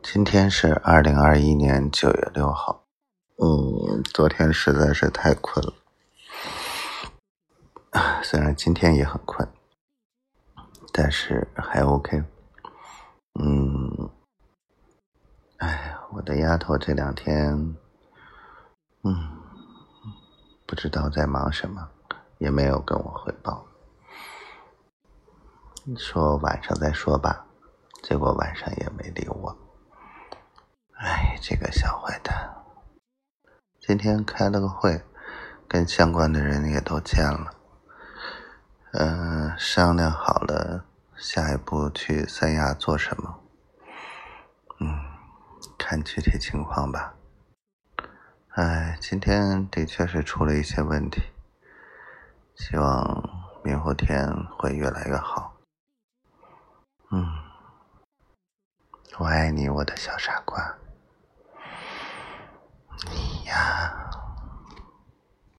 今天是二零二一年九月六号。嗯，昨天实在是太困了，虽然今天也很困，但是还 OK。嗯，哎，我的丫头这两天，嗯，不知道在忙什么，也没有跟我汇报，说晚上再说吧，结果晚上也没理我。这个小坏蛋！今天开了个会，跟相关的人也都见了，嗯，商量好了下一步去三亚做什么。嗯，看具体情况吧。哎，今天的确是出了一些问题，希望明后天会越来越好。嗯，我爱你，我的小傻瓜。